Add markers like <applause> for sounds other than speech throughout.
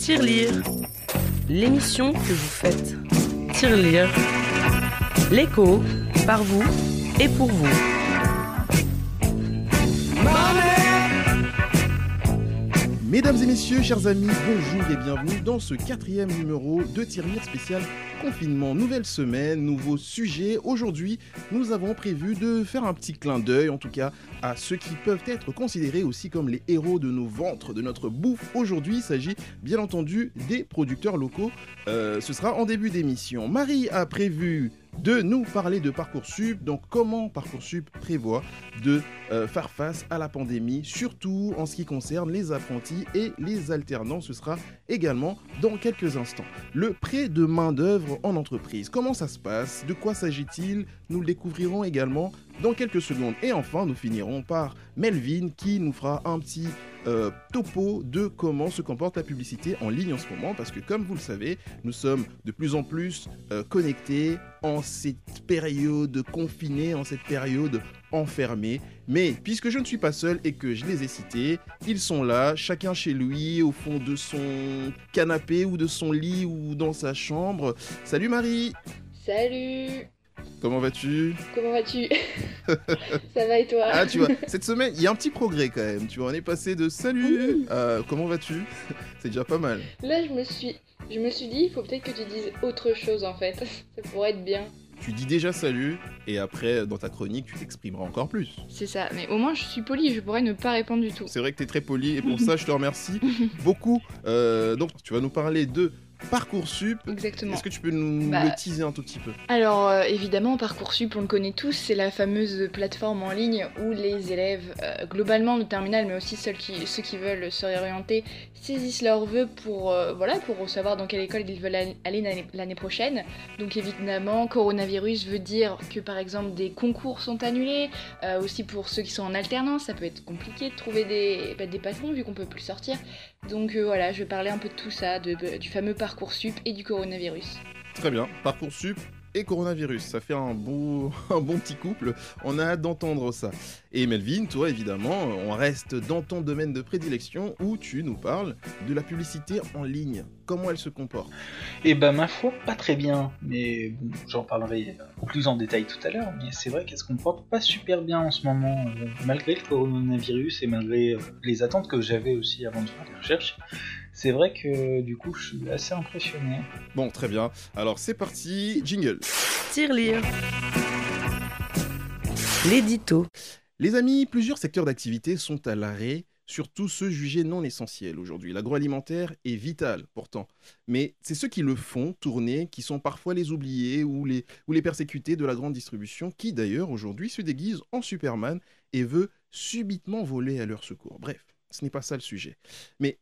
Tirelire, l'émission que vous faites. Tirelire, l'écho, par vous et pour vous. Mesdames et messieurs, chers amis, bonjour et bienvenue dans ce quatrième numéro de Tirelire spécial confinement. Nouvelle semaine, nouveau sujet. Aujourd'hui, nous avons prévu de faire un petit clin d'œil, en tout cas, à ceux qui peuvent être considérés aussi comme les héros de nos ventres, de notre bouffe. Aujourd'hui, il s'agit bien entendu des producteurs locaux. Euh, ce sera en début d'émission. Marie a prévu de nous parler de Parcoursup. Donc, comment Parcoursup prévoit de euh, faire face à la pandémie, surtout en ce qui concerne les apprentis et les alternants. Ce sera également dans quelques instants. Le prêt de main-d'œuvre en entreprise. Comment ça se passe? De quoi s'agit-il? Nous le découvrirons également dans quelques secondes. Et enfin, nous finirons par Melvin qui nous fera un petit euh, topo de comment se comporte la publicité en ligne en ce moment. Parce que comme vous le savez, nous sommes de plus en plus euh, connectés en cette période confinée, en cette période enfermés. Mais puisque je ne suis pas seul et que je les ai cités, ils sont là, chacun chez lui, au fond de son canapé ou de son lit ou dans sa chambre. Salut Marie Salut Comment vas-tu Comment vas-tu <laughs> Ça va et toi Ah tu vois, cette semaine, il y a un petit progrès quand même. Tu vois, on est passé de salut à comment vas-tu <laughs> C'est déjà pas mal. Là, je me suis je me suis dit, il faut peut-être que tu dises autre chose en fait. <laughs> Ça pourrait être bien tu dis déjà salut et après dans ta chronique tu t'exprimeras encore plus. C'est ça, mais au moins je suis poli, je pourrais ne pas répondre du tout. C'est vrai que tu es très poli et pour ça je te remercie beaucoup. Euh, donc tu vas nous parler de Parcoursup. Exactement. Est-ce que tu peux nous bah, le teaser un tout petit peu? Alors euh, évidemment, Parcoursup, on le connaît tous, c'est la fameuse plateforme en ligne où les élèves, euh, globalement de terminale, mais aussi ceux qui, ceux qui veulent se réorienter, saisissent leurs vœux pour, euh, voilà, pour savoir dans quelle école ils veulent aller l'année prochaine. Donc évidemment, coronavirus veut dire que par exemple des concours sont annulés, aussi pour ceux qui sont en alternance, ça peut être compliqué de trouver des, bah, des patrons vu qu'on peut plus sortir. Donc voilà, je vais parler un peu de tout ça, du fameux Parcoursup et du coronavirus. Très bien, Parcoursup et coronavirus. Ça fait un, beau, <laughs> un bon petit couple. On a hâte d'entendre ça. Et Melvin, toi évidemment, on reste dans ton domaine de prédilection où tu nous parles de la publicité en ligne. Comment elle se comporte? Eh ben ma foi, pas très bien. Mais bon, j'en parlerai plus en détail tout à l'heure. Mais c'est vrai qu'elle se comporte pas super bien en ce moment, euh, malgré le coronavirus et malgré euh, les attentes que j'avais aussi avant de faire des recherches c'est vrai que du coup, je suis assez impressionné. Bon, très bien. Alors c'est parti, jingle. Tire-lire. L'édito. Les amis, plusieurs secteurs d'activité sont à l'arrêt, surtout ceux jugés non essentiels aujourd'hui. L'agroalimentaire est vital pourtant, mais c'est ceux qui le font tourner qui sont parfois les oubliés ou les, ou les persécutés de la grande distribution qui d'ailleurs aujourd'hui se déguise en Superman et veut subitement voler à leur secours. Bref, ce n'est pas ça le sujet. Mais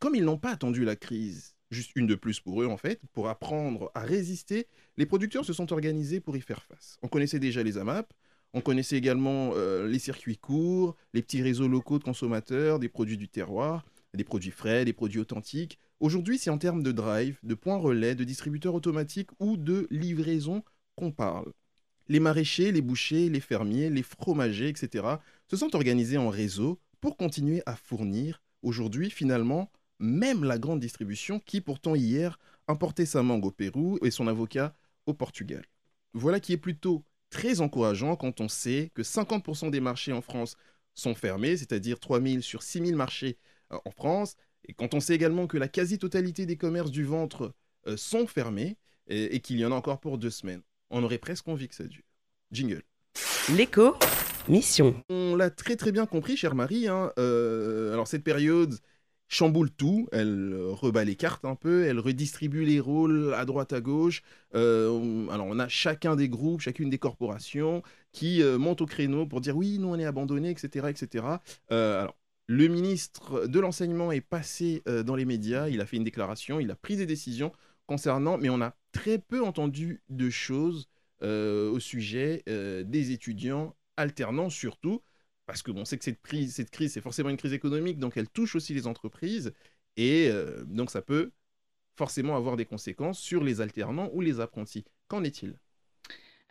comme ils n'ont pas attendu la crise, juste une de plus pour eux en fait, pour apprendre à résister, les producteurs se sont organisés pour y faire face. On connaissait déjà les AMAP, on connaissait également euh, les circuits courts, les petits réseaux locaux de consommateurs, des produits du terroir, des produits frais, des produits authentiques. Aujourd'hui, c'est en termes de drive, de points relais, de distributeurs automatiques ou de livraison qu'on parle. Les maraîchers, les bouchers, les fermiers, les fromagers, etc. se sont organisés en réseau pour continuer à fournir. Aujourd'hui, finalement, même la grande distribution qui pourtant hier importait sa mangue au Pérou et son avocat au Portugal. Voilà qui est plutôt très encourageant quand on sait que 50% des marchés en France sont fermés, c'est-à-dire 3000 sur 6000 marchés euh, en France, et quand on sait également que la quasi-totalité des commerces du ventre euh, sont fermés et, qu'il y en a encore pour deux semaines. On aurait presque envie que ça dure. Jingle. L'écho, mission. On l'a très très bien compris, chère Marie. Hein, euh, alors cette période, chamboule tout, elle euh, rebat les cartes un peu, elle redistribue les rôles à droite à gauche. Euh, alors on a chacun des groupes, chacune des corporations qui euh, montent au créneau pour dire oui, nous on est abandonnés, etc. etc. alors le ministre de l'enseignement est passé dans les médias, il a fait une déclaration, il a pris des décisions concernant, mais on a très peu entendu de choses au sujet des étudiants alternants surtout parce que bon, on sait que cette crise, c'est forcément une crise économique, donc elle touche aussi les entreprises, et euh, donc ça peut forcément avoir des conséquences sur les alternants ou les apprentis. Qu'en est-il?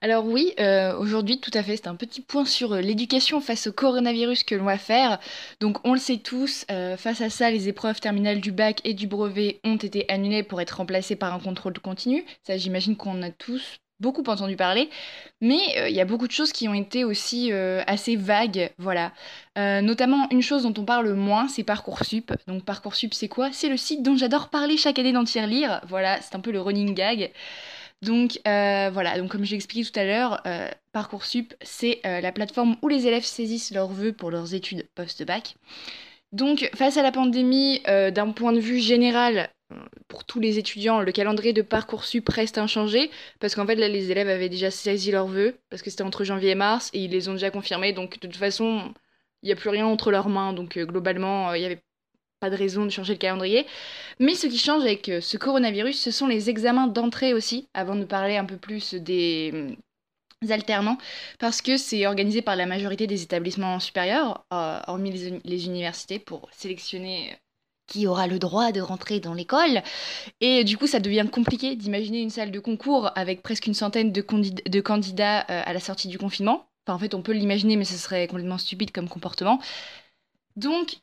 Alors oui, euh, aujourd'hui tout à fait, c'est un petit point sur euh, l'éducation face au coronavirus que l'on va faire. Donc on le sait tous, face à ça, les épreuves terminales du bac et du brevet ont été annulées pour être remplacées par un contrôle continu. Ça j'imagine qu'on a tous beaucoup entendu parler, mais il y a beaucoup de choses qui ont été aussi assez vagues, voilà. notamment une chose dont on parle moins, c'est Parcoursup. Donc Parcoursup c'est quoi? C'est le site dont j'adore parler chaque année dans Lire. Voilà, c'est un peu le running gag. Donc euh, voilà, donc comme j'ai expliqué tout à l'heure, euh, Parcoursup, c'est euh, la plateforme où les élèves saisissent leurs vœux pour leurs études post-bac. Donc face à la pandémie, d'un point de vue général, pour tous les étudiants, le calendrier de Parcoursup reste inchangé, parce qu'en fait là les élèves avaient déjà saisi leurs vœux, parce que c'était entre janvier et mars, et ils les ont déjà confirmés, donc de toute façon, il n'y a plus rien entre leurs mains, donc globalement, il n'y avait pas de raison de changer le calendrier. Mais ce qui change avec euh, ce coronavirus, ce sont les examens d'entrée aussi, avant de parler un peu plus des euh, alternants, parce que c'est organisé par la majorité des établissements supérieurs, euh, hormis les, universités, pour sélectionner qui aura le droit de rentrer dans l'école. Et du coup, ça devient compliqué d'imaginer une salle de concours avec presque une centaine de, candidats à la sortie du confinement. Enfin, en fait, on peut l'imaginer, mais ce serait complètement stupide comme comportement. Donc,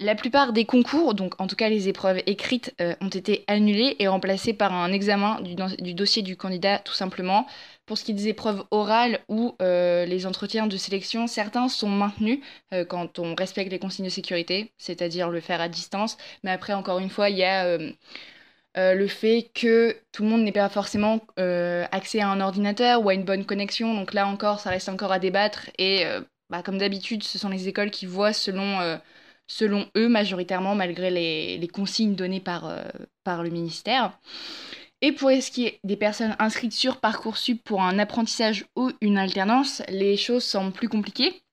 la plupart des concours, donc en tout cas les épreuves écrites, euh, ont été annulées et remplacées par un examen du, dossier du candidat tout simplement. Pour ce qui est des épreuves orales ou euh, les entretiens de sélection, certains sont maintenus euh, quand on respecte les consignes de sécurité, c'est-à-dire le faire à distance. Mais après, encore une fois, il y a le fait que tout le monde n'ait pas forcément accès à un ordinateur ou à une bonne connexion. Donc là encore, ça reste encore à débattre. Et bah, comme d'habitude, ce sont les écoles qui voient selon eux majoritairement, malgré les, consignes données euh, par le ministère. Et pour ce qui est des personnes inscrites sur Parcoursup pour un apprentissage ou une alternance, les choses semblent plus compliquées.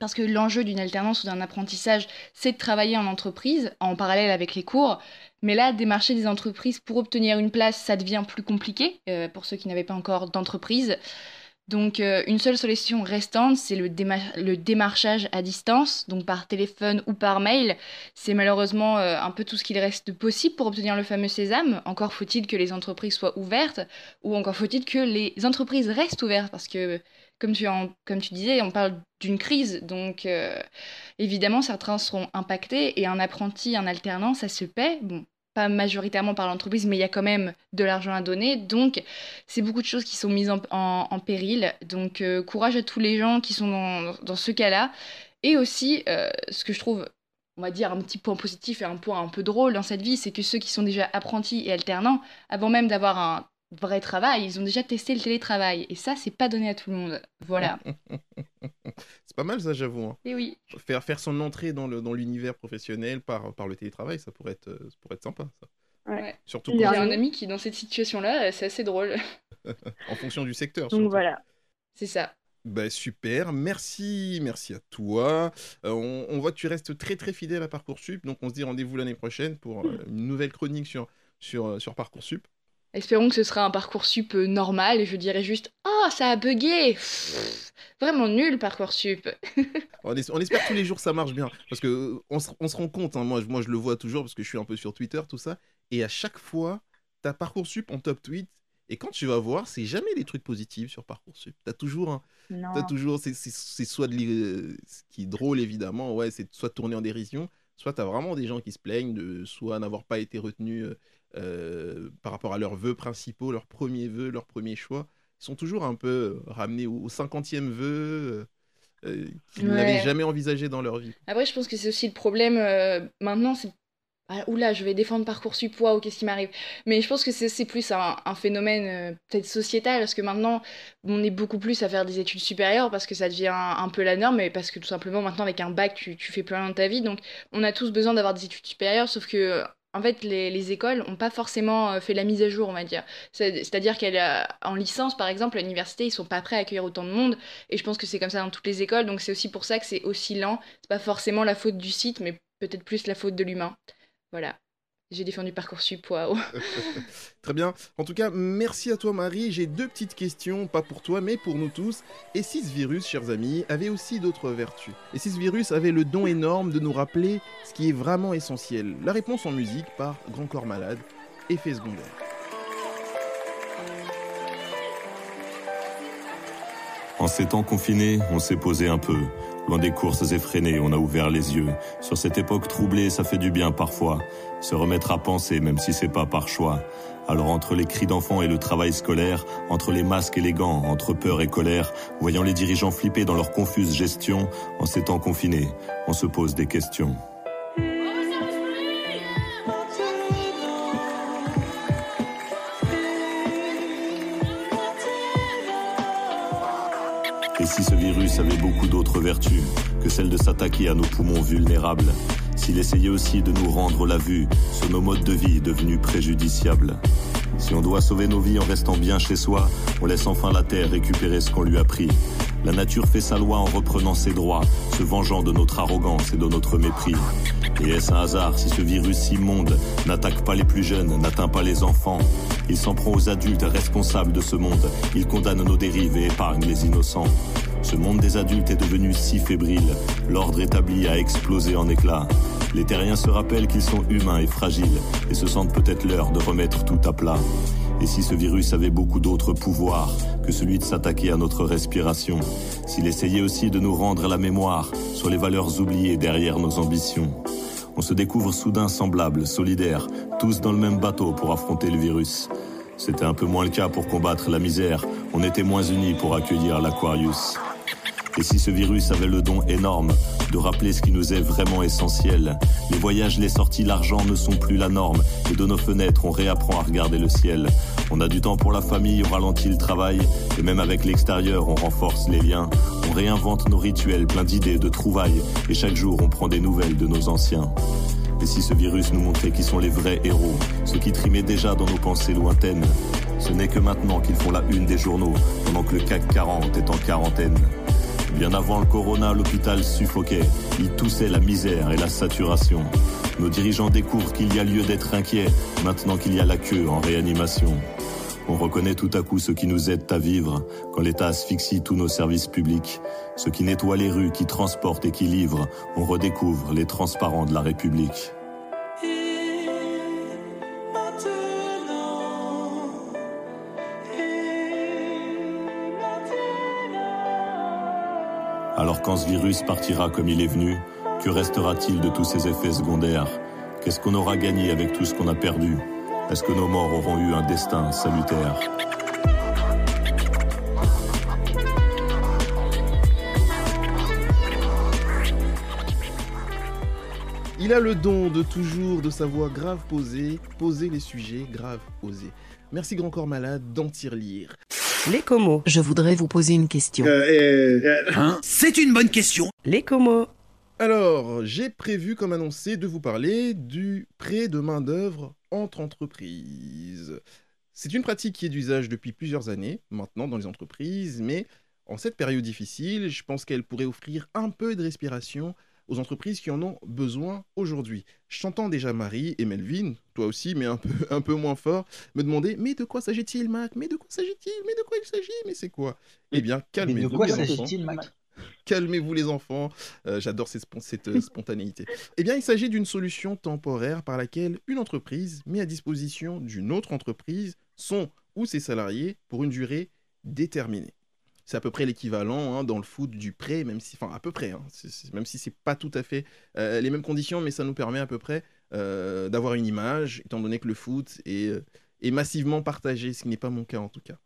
Parce que l'enjeu d'une alternance ou d'un apprentissage, c'est de travailler en entreprise, en parallèle avec les cours. Mais là, démarcher des entreprises pour obtenir une place, ça devient plus compliqué euh, pour ceux qui n'avaient pas encore d'entreprise. Donc euh, une seule solution restante, c'est le, démarchage à distance, donc par téléphone ou par mail. C'est malheureusement euh, un peu tout ce qu'il reste possible pour obtenir le fameux sésame. Encore faut-il que les entreprises soient ouvertes, ou encore faut-il que les entreprises restent ouvertes, parce que comme tu, disais, on parle d'une crise, donc euh, évidemment certains seront impactés, et un apprenti, un alternant, ça se paie. Bon, pas majoritairement par l'entreprise, mais il y a quand même de l'argent à donner. Donc, c'est beaucoup de choses qui sont mises en, péril. Donc, euh, courage à tous les gens qui sont dans, ce cas-là. Et aussi, euh, ce que je trouve, on va dire, un petit point positif et un point un peu drôle dans cette vie, c'est que ceux qui sont déjà apprentis et alternants, avant même d'avoir un vrai travail, ils ont déjà testé le télétravail. Et ça, c'est pas donné à tout le monde. Voilà. <laughs> c'est pas mal ça, j'avoue. Hein. Et oui. Faire, faire son entrée dans l'univers dans professionnel par, par le télétravail, ça pourrait être, ça pourrait être sympa. Ça. Ouais. Surtout Il y a un ami qui est dans cette situation-là, c'est assez drôle. <laughs> en fonction du secteur. Donc voilà. C'est ça. Bah, super, merci, merci à toi. Euh, on, on, voit que tu restes très très fidèle à Parcoursup, donc on se dit rendez-vous l'année prochaine pour euh, une nouvelle chronique sur, sur, euh, sur Parcoursup. Espérons que ce sera un Parcoursup euh, normal et je dirais juste Oh, ça a bugué Vraiment nul Parcoursup <laughs> on, on, espère tous les jours ça marche bien. Parce que euh, on se, on se rend compte, hein, moi, moi je le vois toujours parce que je suis un peu sur Twitter, tout ça. Et à chaque fois, t'as Parcoursup en top tweet. Et quand tu vas voir, c'est jamais des trucs positifs sur Parcoursup. T'as toujours un. As toujours. C'est soit de euh, ce qui est drôle évidemment, ouais, c'est soit tourner en dérision, soit t'as vraiment des gens qui se plaignent de soit n'avoir pas été retenus euh, par rapport à leurs vœux principaux, leurs premiers vœux, leurs premiers choix. Ils sont toujours un peu euh, ramenés au, 50e vœu euh, qu'ils n'avaient jamais envisagé dans leur vie. Après, je pense que c'est aussi le problème maintenant, c'est ah, oula, je vais défendre Parcoursup, ou qu'est-ce qui m'arrive? Mais je pense que c'est plus un, phénomène peut-être sociétal, parce que maintenant, on est beaucoup plus à faire des études supérieures, parce que ça devient un, peu la norme, et parce que tout simplement, maintenant, avec un bac, tu, tu fais plus rien de ta vie. Donc, on a tous besoin d'avoir des études supérieures, sauf que en fait, les, écoles n'ont pas forcément euh, fait la mise à jour, on va dire. C'est-à-dire qu'en licence, par exemple, à l'université, ils sont pas prêts à accueillir autant de monde. Et je pense que c'est comme ça dans toutes les écoles. Donc c'est aussi pour ça que c'est aussi lent. C'est pas forcément la faute du site, mais peut-être plus la faute de l'humain. Voilà. J'ai défendu Parcoursup, waouh. <laughs> Très bien. En tout cas, merci à toi Marie. J'ai deux petites questions, pas pour toi, mais pour nous tous. Et si ce virus, chers amis, avait aussi d'autres vertus Et si ce virus avait le don énorme de nous rappeler ce qui est vraiment essentiel La réponse en musique par Grand Corps Malade, effet secondaire. En ces temps confinés, on s'est posé un peu. Loin des courses effrénées, on a ouvert les yeux. Sur cette époque troublée, ça fait du bien parfois. Se remettre à penser, même si c'est pas par choix. Alors entre les cris d'enfants et le travail scolaire, entre les masques et les gants, entre peur et colère, voyant les dirigeants flipper dans leur confuse gestion, en temps confinés, on se pose des questions. Si ce virus avait beaucoup d'autres vertus que celle de s'attaquer à nos poumons vulnérables, s'il essayait aussi de nous rendre la vue sur nos modes de vie devenus préjudiciables, si on doit sauver nos vies en restant bien chez soi, on laisse enfin la terre récupérer ce qu'on lui a pris. La nature fait sa loi en reprenant ses droits, se vengeant de notre arrogance et de notre mépris. Et est-ce un hasard si ce virus immonde n'attaque pas les plus jeunes, n'atteint pas les enfants? Il s'en prend aux adultes responsables de ce monde. Il condamne nos dérives et épargne les innocents. Ce monde des adultes est devenu si fébrile. L'ordre établi a explosé en éclats. Les terriens se rappellent qu'ils sont humains et fragiles et se sentent peut-être l'heure de remettre tout à plat. Et si ce virus avait beaucoup d'autres pouvoirs que celui de s'attaquer à notre respiration, s'il essayait aussi de nous rendre la mémoire sur les valeurs oubliées derrière nos ambitions, on se découvre soudain semblables, solidaires, tous dans le même bateau pour affronter le virus. C'était un peu moins le cas pour combattre la misère, on était moins unis pour accueillir l'Aquarius. Et si ce virus avait le don énorme de rappeler ce qui nous est vraiment essentiel, les voyages, les sorties, l'argent ne sont plus la norme. Et de nos fenêtres, on réapprend à regarder le ciel. On a du temps pour la famille, on ralentit le travail. Et même avec l'extérieur, on renforce les liens. On réinvente nos rituels, plein d'idées, de trouvailles. Et chaque jour, on prend des nouvelles de nos anciens. Et si ce virus nous montrait qui sont les vrais héros, ceux qui trimaient déjà dans nos pensées lointaines, ce n'est que maintenant qu'ils font la une des journaux, pendant que le CAC 40 est en quarantaine. Bien avant le corona, l'hôpital suffoquait. Il toussait la misère et la saturation. Nos dirigeants découvrent qu'il y a lieu d'être inquiet maintenant qu'il y a la queue en réanimation. On reconnaît tout à coup ce qui nous aide à vivre quand l'État asphyxie tous nos services publics. Ceux qui nettoient les rues, qui transportent et qui livrent. On redécouvre les transparents de la République. Alors quand ce virus partira comme il est venu, que restera-t-il de tous ses effets secondaires? Qu'est-ce qu'on aura gagné avec tout ce qu'on a perdu? Est-ce que nos morts auront eu un destin salutaire? Il a le don de toujours de sa voix grave posée, poser les sujets grave osés. Merci Grand Corps Malade d'en lire. Les comos. Je voudrais vous poser une question. Hein C'est une bonne question. Les comos. Alors, j'ai prévu, comme annoncé, de vous parler du prêt de main-d'œuvre entre entreprises. C'est une pratique qui est d'usage depuis plusieurs années, maintenant dans les entreprises, mais en cette période difficile, je pense qu'elle pourrait offrir un peu de respiration aux entreprises qui en ont besoin aujourd'hui. Je t'entends déjà Marie et Melvin, toi aussi, mais un peu, <laughs> un peu moins fort, me demander Mais de quoi s'agit-il, Mac? Mais de quoi s'agit-il? Mais de quoi il s'agit? Mais c'est quoi? Eh bien, calmez-vous. de quoi s'agit-il, Mac? Calmez-vous les enfants, euh, j'adore cette, cette euh, spontanéité. eh bien, il s'agit d'une solution temporaire par laquelle une entreprise met à disposition d'une autre entreprise son ou ses salariés pour une durée déterminée c'est à peu près l'équivalent hein, dans le foot du prêt, même si, enfin à peu près, hein, même si c'est pas tout à fait euh, les mêmes conditions, mais ça nous permet à peu près euh, d'avoir une image, étant donné que le foot est, euh, est massivement partagé, ce qui n'est pas mon cas en tout cas.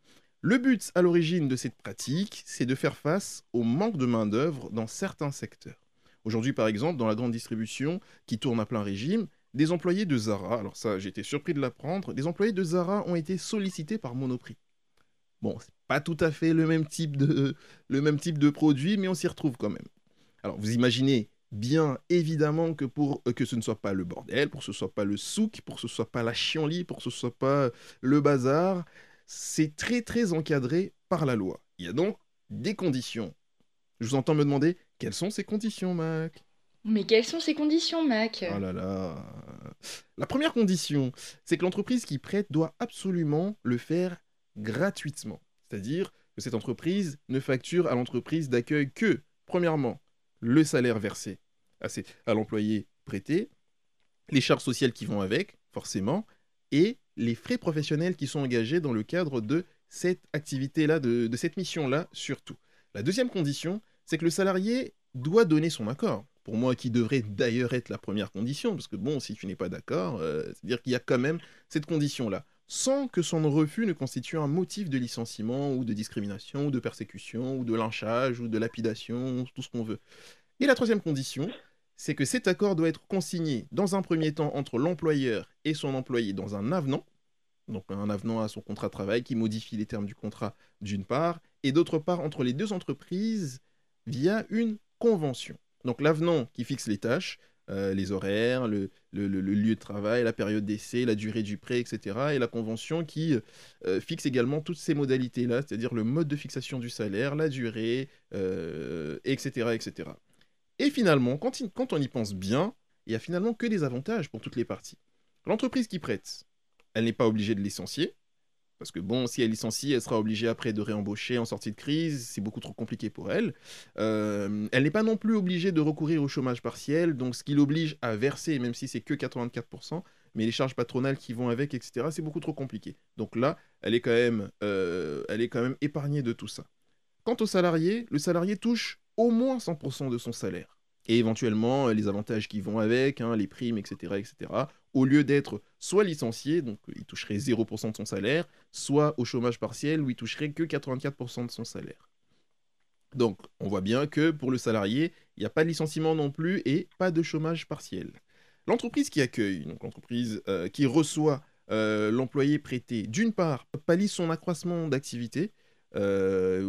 Le but à l'origine de cette pratique, c'est de faire face au manque de main-d'œuvre dans certains secteurs. Aujourd'hui, par exemple, dans la grande distribution qui tourne à plein régime, des employés de Zara, alors ça été surpris de l'apprendre, des employés de Zara ont été sollicités par Monoprix. Bon, pas tout à fait le même type de, le même type de produit, mais on s'y retrouve quand même. Alors, vous imaginez bien évidemment que pour euh, que ce ne soit pas le bordel, pour que ce ne soit pas le souk, pour que ce ne soit pas la chienlit, pour que ce ne soit pas le bazar, c'est très très encadré par la loi. Il y a donc des conditions. Je vous entends me demander quelles sont ces conditions, Mac? Mais quelles sont ces conditions, Mac? Oh là là. La première condition, c'est que l'entreprise qui prête doit absolument le faire gratuitement. C'est-à-dire que cette entreprise ne facture à l'entreprise d'accueil que, premièrement, le salaire versé à, l'employé prêté, les charges sociales qui vont avec, forcément, et les frais professionnels qui sont engagés dans le cadre de cette activité-là, de, cette mission-là, surtout. La deuxième condition, c'est que le salarié doit donner son accord. Pour moi, qui devrait d'ailleurs être la première condition, parce que bon, si tu n'es pas d'accord, euh, c'est-à-dire qu'il y a quand même cette condition-là, sans que son refus ne constitue un motif de licenciement ou de discrimination ou de persécution ou de lynchage ou de lapidation, tout ce qu'on veut. Et la troisième condition, c'est que cet accord doit être consigné dans un premier temps entre l'employeur et son employé dans un avenant, donc un avenant à son contrat de travail qui modifie les termes du contrat d'une part, et d'autre part entre les deux entreprises via une convention. Donc l'avenant qui fixe les tâches, euh, les horaires, le, lieu de travail, la période d'essai, la durée du prêt, etc. Et la convention qui euh, fixe également toutes ces modalités-là, c'est-à-dire le mode de fixation du salaire, la durée, etc., euh, etc. Et finalement, quand, quand on y pense bien, il n'y a finalement que des avantages pour toutes les parties. L'entreprise qui prête, elle n'est pas obligée de licencier, parce que bon, si elle licencie, elle sera obligée après de réembaucher en sortie de crise, c'est beaucoup trop compliqué pour elle. Euh, elle n'est pas non plus obligée de recourir au chômage partiel, donc ce qui l'oblige à verser, même si c'est que 84%, mais les charges patronales qui vont avec, etc., c'est beaucoup trop compliqué. Donc là, elle est quand même, euh, elle est quand même épargnée de tout ça. Quant au salarié, le salarié touche au moins 100% de son salaire. Et éventuellement, les avantages qui vont avec, hein, les primes, etc., etc., au lieu d'être soit licencié, donc il toucherait 0% de son salaire, soit au chômage partiel où il toucherait que 84% de son salaire. Donc on voit bien que pour le salarié, il n'y a pas de licenciement non plus et pas de chômage partiel. L'entreprise qui accueille, donc l'entreprise euh, qui reçoit euh, l'employé prêté, d'une part, pallie son accroissement d'activité, euh,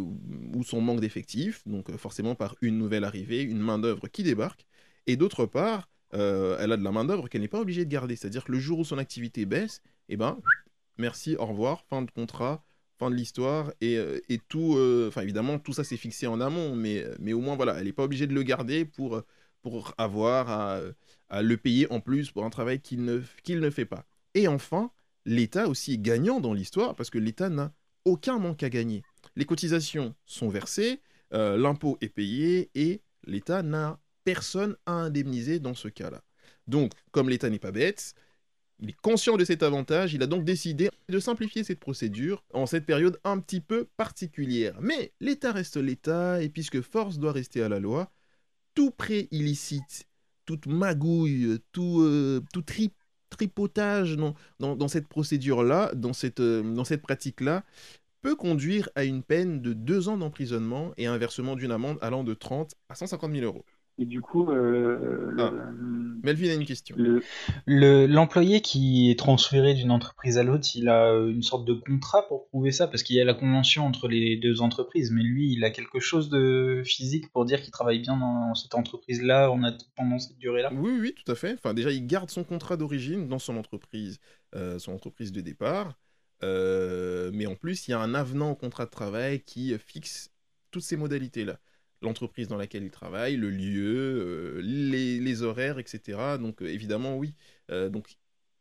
ou son manque d'effectifs, donc forcément par une nouvelle arrivée, une main-d'œuvre qui débarque, et d'autre part, euh, elle a de la main-d'œuvre qu'elle n'est pas obligée de garder. C'est-à-dire que le jour où son activité baisse, eh ben, merci, au revoir, fin de contrat, fin de l'histoire, et, euh, tout, euh, enfin évidemment, tout ça c'est fixé en amont, mais, mais au moins, voilà, elle n'est pas obligée de le garder pour, pour avoir à, à le payer en plus pour un travail qu'il ne, qu'il ne fait pas. Et enfin, l'État aussi est gagnant dans l'histoire, parce que l'État n'a aucun manque à gagner. Les cotisations sont versées, l'impôt est payé, et l'État n'a personne à indemniser dans ce cas-là. Donc, comme l'État n'est pas bête, il est conscient de cet avantage, il a donc décidé de simplifier cette procédure en cette période un petit peu particulière. Mais l'État reste l'État, et puisque force doit rester à la loi, tout prêt illicite, toute magouille, tout, euh, tout tripotage dans, cette procédure-là, dans cette, euh, dans cette pratique-là, peut conduire à une peine de deux ans d'emprisonnement et un versement d'une amende allant de 30 à 150 000 euros. Et du coup, euh, ah. Melvin a une question. L'employé qui est transféré d'une entreprise à l'autre, il a une sorte de contrat pour prouver ça, parce qu'il y a la convention entre les deux entreprises, mais lui, il a quelque chose de physique pour dire qu'il travaille bien dans cette entreprise-là pendant cette durée-là? Oui, oui, tout à fait. Enfin, déjà, il garde son contrat d'origine dans son entreprise, euh, son entreprise de départ. Euh, mais en plus, il y a un avenant au contrat de travail qui fixe toutes ces modalités-là l'entreprise dans laquelle il travaille, le lieu, euh, les, horaires, etc. Donc euh, évidemment, oui. Euh, donc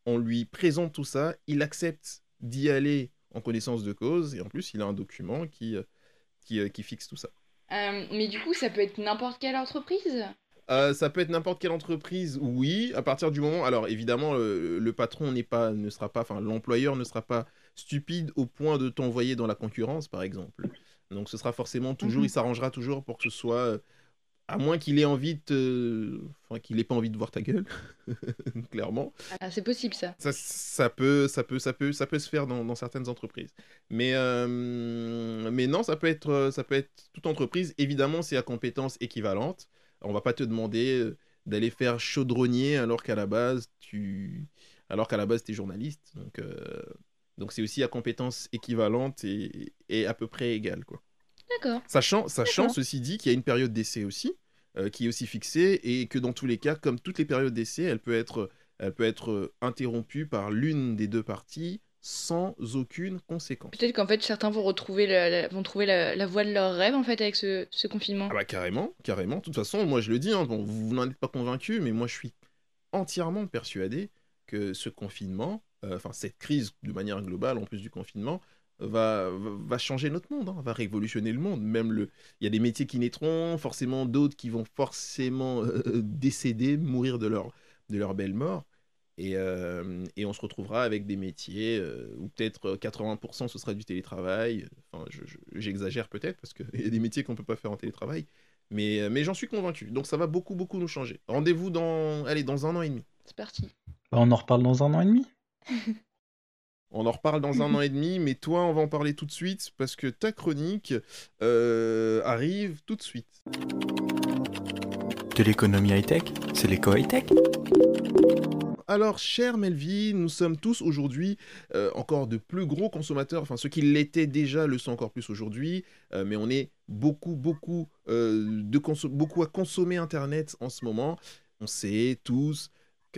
on lui présente tout ça, il accepte d'y aller en connaissance de cause, et en plus il a un document qui, qui, qui fixe tout ça. mais du coup, ça peut être n'importe quelle entreprise? Ça peut être n'importe quelle entreprise, oui, à partir du moment. Alors évidemment, le, patron n'est pas, ne sera pas, enfin l'employeur ne sera pas stupide au point de t'envoyer dans la concurrence, par exemple. Donc ce sera forcément toujours, mhm. il s'arrangera toujours pour que ce soit, euh, à moins qu'il ait envie de, enfin qu'il ait pas envie de voir ta gueule, <laughs> clairement. Ah, c'est possible ça. ça. ça. peut, ça peut, ça peut, ça peut se faire dans, dans certaines entreprises. Mais, euh, mais non, ça peut être, ça peut être toute entreprise. Évidemment, c'est à compétences équivalentes. On va pas te demander euh, d'aller faire chaudronnier alors qu'à la base tu, alors qu'à la base tu es journaliste. Donc donc c'est aussi à compétences équivalentes et, et, à peu près égales. Quoi. D'accord. Sachant, sachant ceci dit qu'il y a une période d'essai aussi, euh, qui est aussi fixée, et que dans tous les cas, comme toutes les périodes d'essai, elle peut être, elle peut être euh, interrompue par l'une des deux parties sans aucune conséquence. Peut-être qu'en fait certains vont retrouver la, vont trouver la, voie de leur rêve en fait avec ce, ce, confinement. Ah bah carrément, carrément. De toute façon, moi je le dis, hein, bon, vous n'en êtes pas convaincu, mais moi je suis entièrement persuadé que ce confinement enfin cette crise de manière globale, en plus du confinement, va, va changer notre monde, hein, va révolutionner le monde. Même le, il y a des métiers qui naîtront, forcément d'autres qui vont forcément euh, décéder, mourir de leur, de leur belle mort. Et, euh, et on se retrouvera avec des métiers euh, où peut-être 80% ce sera du télétravail. Enfin, je- je- j'exagère peut-être parce qu'il y a des métiers qu'on ne peut pas faire en télétravail. Mais, euh, mais j'en suis convaincu. Donc ça va beaucoup, beaucoup nous changer. Rendez-vous dans, allez, dans un an et demi. C'est parti. Bah, on en reparle dans un an et demi. <laughs> On en reparle dans un an et demi, mais toi, on va en parler tout de suite parce que ta chronique euh, arrive tout de suite. De l'économie high-tech, c'est l'éco high-tech. Alors, cher Melvin, nous sommes tous aujourd'hui euh, encore de plus gros consommateurs. Enfin, ceux qui l'étaient déjà le sont encore plus aujourd'hui. Euh, mais on est beaucoup, beaucoup, de beaucoup à consommer Internet en ce moment. On sait tous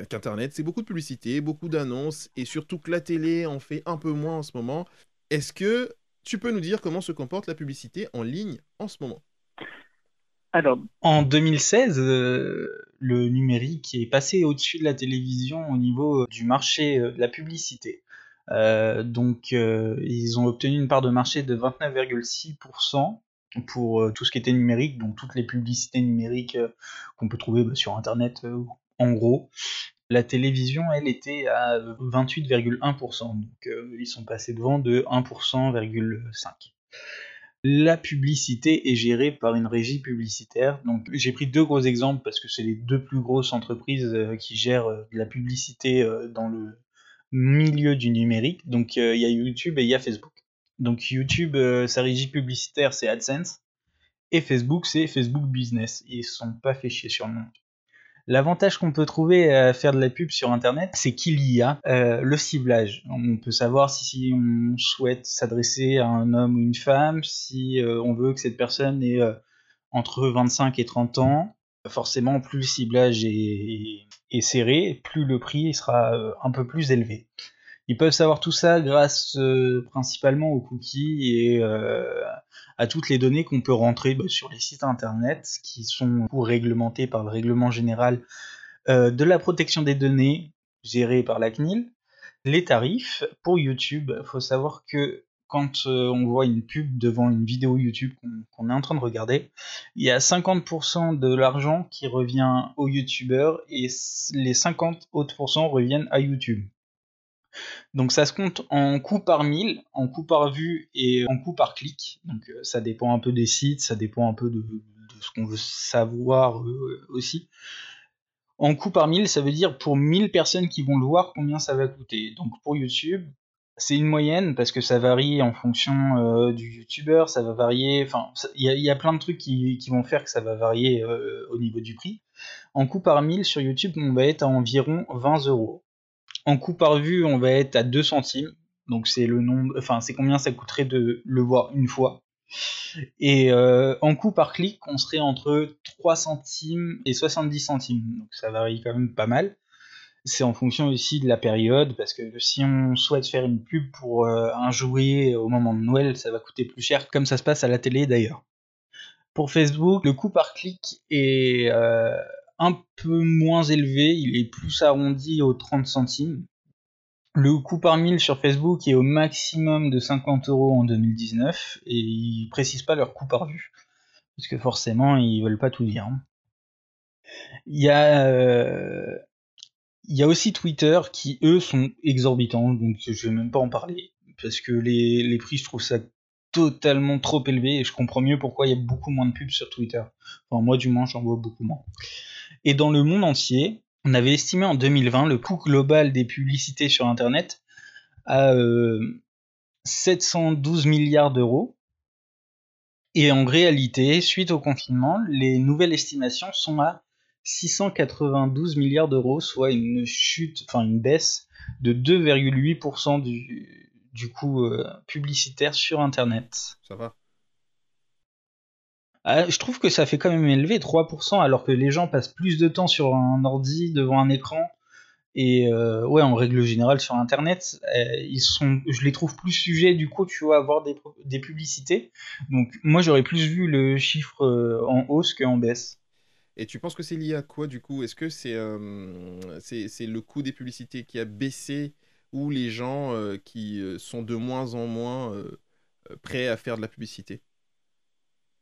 qu'Internet, c'est beaucoup de publicité, beaucoup d'annonces, et surtout que la télé en fait un peu moins en ce moment. Est-ce que tu peux nous dire comment se comporte la publicité en ligne en ce moment? Alors, En 2016, euh, le numérique est passé au-dessus de la télévision au niveau euh, du marché euh, de la publicité. Euh, donc, euh, ils ont obtenu une part de marché de 29,6% pour euh, tout ce qui était numérique, donc toutes les publicités numériques euh, qu'on peut trouver bah, sur Internet, euh, en gros. La télévision, elle, était à 28,1%, donc euh, ils sont passés devant de 1,5%. La publicité est gérée par une régie publicitaire. Donc j'ai pris deux gros exemples parce que c'est les deux plus grosses entreprises euh, qui gèrent euh, de la publicité dans le milieu du numérique. Donc il y a YouTube et il y a Facebook. Donc YouTube, sa régie publicitaire c'est AdSense et Facebook c'est Facebook Business. Ils se sont pas fait chier sur le nom. L'avantage qu'on peut trouver à faire de la pub sur Internet, c'est qu'il y a euh, le ciblage. On peut savoir si, on souhaite s'adresser à un homme ou une femme, si euh, on veut que cette personne ait euh, entre 25 et 30 ans. Forcément, plus le ciblage est, serré, plus le prix sera un peu plus élevé. Ils peuvent savoir tout ça grâce euh, principalement aux cookies et euh, à toutes les données qu'on peut rentrer bah, sur les sites internet qui sont réglementés par le règlement général euh, de la protection des données géré par la CNIL. Les tarifs pour YouTube, il faut savoir que quand on voit une pub devant une vidéo YouTube qu'on est en train de regarder, il y a 50% de l'argent qui revient au YouTuber et les 50 autres reviennent à YouTube. Donc ça se compte en coût par mille, en coût par vue et en coût par clic. Donc euh, ça dépend un peu des sites, ça dépend un peu de, ce qu'on veut savoir euh, aussi. En coût par mille, ça veut dire pour 1000 personnes qui vont le voir, combien ça va coûter. Donc pour YouTube, c'est une moyenne parce que ça varie en fonction euh, du YouTuber, ça va varier. Enfin, il y, a- plein de trucs qui, vont faire que ça va varier au niveau du prix. En coût par mille sur YouTube, on va être à environ 20 euros. En coût par vue, on va être à 2 centimes. Donc c'est le nombre, enfin c'est combien ça coûterait de le voir une fois. Et euh, en coût par clic, on serait entre 3 centimes et 70 centimes. Donc ça varie quand même pas mal. C'est en fonction aussi de la période, parce que si on souhaite faire une pub pour euh, un jouet au moment de Noël, ça va coûter plus cher, comme ça se passe à la télé d'ailleurs. Pour Facebook, le coût par clic est euh, un peu moins élevé, il est plus arrondi aux 30 centimes. Le coût par mille sur Facebook est au maximum de 50 euros en 2019 et ils précisent pas leur coût par vue parce que forcément ils veulent pas tout dire. Il y a euh, aussi Twitter qui eux sont exorbitants donc je vais même pas en parler parce que les, les prix je trouve ça totalement trop élevé et je comprends mieux pourquoi il y a beaucoup moins de pubs sur Twitter. Enfin moi du moins j'en vois beaucoup moins. Et dans le monde entier, on avait estimé en 2020 le coût global des publicités sur Internet à euh, 712 milliards d'euros. Et en réalité, suite au confinement, les nouvelles estimations sont à 692 milliards d'euros, soit une chute, enfin une baisse de 2,8% du, coût euh, publicitaire sur Internet. Ça va je trouve que ça fait quand même élevé 3% alors que les gens passent plus de temps sur un ordi devant un écran. Et euh, ouais en règle générale sur internet euh, ils sont je les trouve plus sujets du coup tu vois à avoir des, publicités. Donc moi j'aurais plus vu le chiffre euh, en hausse qu'en baisse. Et tu penses que c'est lié à quoi du coup? Est-ce que c'est le coût des publicités qui a baissé ou les gens qui sont de moins en moins prêts à faire de la publicité?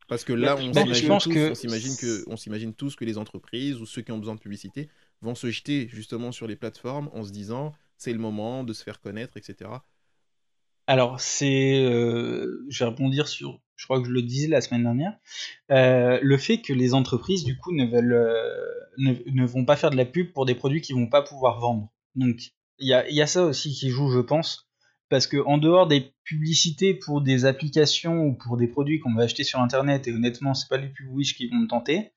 Parce que là, Bah, on bah, s'imagine tous, que- on s'imagine que, on s'imagine tous que les entreprises ou ceux qui ont besoin de publicité vont se jeter justement sur les plateformes en se disant c'est le moment de se faire connaître, etc. Alors, c'est. euh, je vais rebondir sur. Je crois que je le disais la semaine dernière. euh, le fait que les entreprises, du coup, ne, veulent, euh, ne, ne vont pas faire de la pub pour des produits qu'ils vont pas pouvoir vendre. Donc, il y a, il y a ça aussi qui joue, je pense. Parce que en dehors des publicités pour des applications ou pour des produits qu'on va acheter sur Internet, et honnêtement, c'est pas les pubs Wish qui vont me tenter,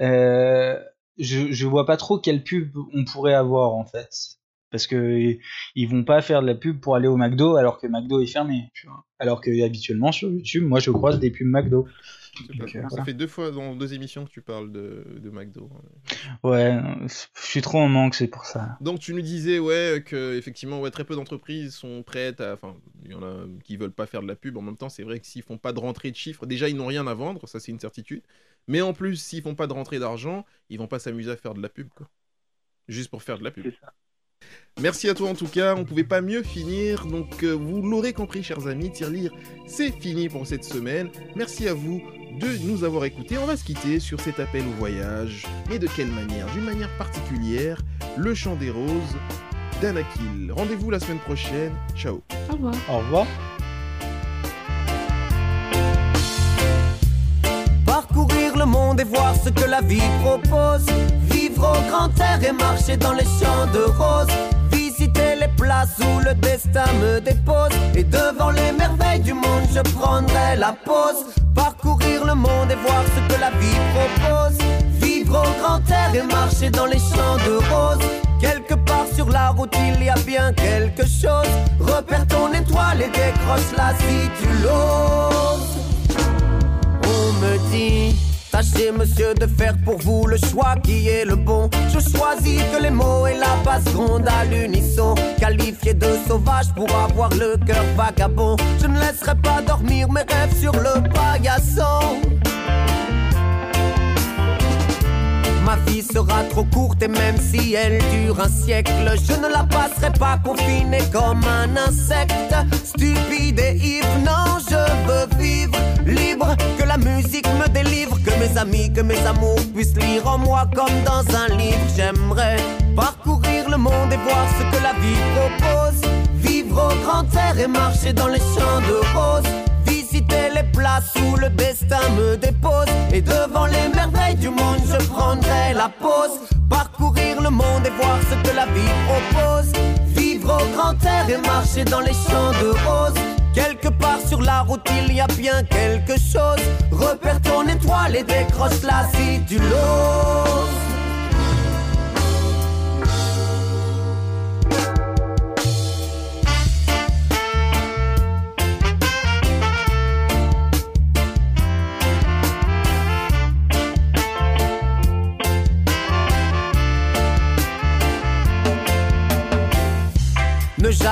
euh, je, je vois pas trop quelle pub on pourrait avoir, en fait. Parce que ils vont pas faire de la pub pour aller au McDo alors que McDo est fermé. tu vois. Alors que habituellement sur YouTube, moi je croise des pubs McDo. Donc, euh, Ça voilà. fait deux fois dans deux émissions que tu parles de, de McDo. Ouais, euh, je suis trop en manque, c'est pour ça. Donc tu nous disais ouais que effectivement ouais très peu d'entreprises sont prêtes à enfin il y en a qui veulent pas faire de la pub en même temps c'est vrai que s'ils font pas de rentrée de chiffres déjà ils n'ont rien à vendre ça c'est une certitude mais en plus s'ils font pas de rentrée d'argent ils vont pas s'amuser à faire de la pub quoi juste pour faire de la pub. C'est ça. Merci à toi en tout cas, on pouvait pas mieux finir. Donc euh, vous l'aurez compris chers amis, Tirelire, c'est fini pour cette semaine. Merci à vous de nous avoir écoutés. On va se quitter sur cet appel au voyage. Mais de quelle manière? D'une manière particulière, le chant des roses d'Anakil. Rendez-vous la semaine prochaine. Ciao. Au revoir. Au revoir. Parcourir le monde et voir ce que la vie propose. Vivre au grand air et marcher dans les champs de roses. Visiter les places où le destin me dépose. Et devant les merveilles du monde, je prendrai la pause. Parcourir le monde et voir ce que la vie propose. Vivre au grand air et marcher dans les champs de roses. Quelque part sur la route, il y a bien quelque chose. Repère ton étoile et décroche-la si tu l'oses. On me dit, tâchez monsieur de faire pour vous le choix qui est le bon. Je choisis que les mots et la basse grondent à l'unisson. Qualifié de sauvage pour avoir le cœur vagabond. Je ne laisserai pas dormir mes rêves sur le paillasson. Ma vie sera trop courte et même si elle dure un siècle, je ne la passerai pas confinée comme un insecte. Stupide et ivre, non, je veux libre. Que la musique me délivre, que mes amis, que mes amours puissent lire en moi comme dans un livre. J'aimerais parcourir le monde et voir ce que la vie propose. Vivre au grand air et marcher dans les champs de roses. Visiter les places où le destin me dépose. Et devant les merveilles du monde, je prendrai la pause. Parcourir le monde et voir ce que la vie propose. Vivre au grand air et marcher dans les champs de roses. Quelque part sur la route, il y a bien quelque chose. Repère ton étoile et décroche-la si tu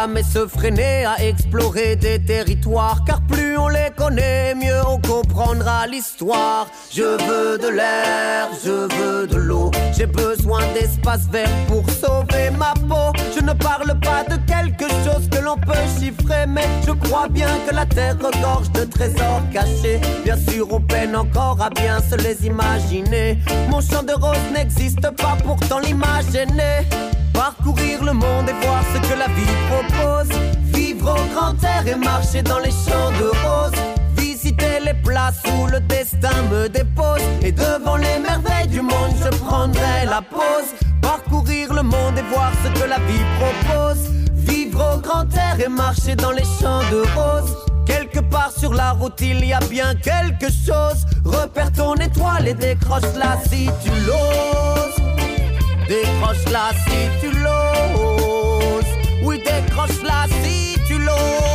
jamais se freiner à explorer des territoires, car plus on les connaît, mieux on comprendra l'histoire. Je veux de l'air, je veux de l'eau, j'ai besoin d'espace vert pour sauver ma peau. Je ne parle pas de quelque chose que l'on peut chiffrer, mais je crois bien que la terre regorge de trésors cachés. Bien sûr, on peine encore à bien se les imaginer. Mon champ de roses n'existe pas, pourtant née. Parcourir le monde et voir ce que la vie propose. Vivre au grand air et marcher dans les champs de roses. Visiter les places où le destin me dépose. Et devant les merveilles du monde, je prendrai la pause. Parcourir le monde et voir ce que la vie propose. Vivre au grand air et marcher dans les champs de roses. Quelque part sur la route, il y a bien quelque chose. Repère ton étoile et décroche-la si tu l'oses. Décroche-la si tu l'oses. Oui, décroche-la si tu l'oses.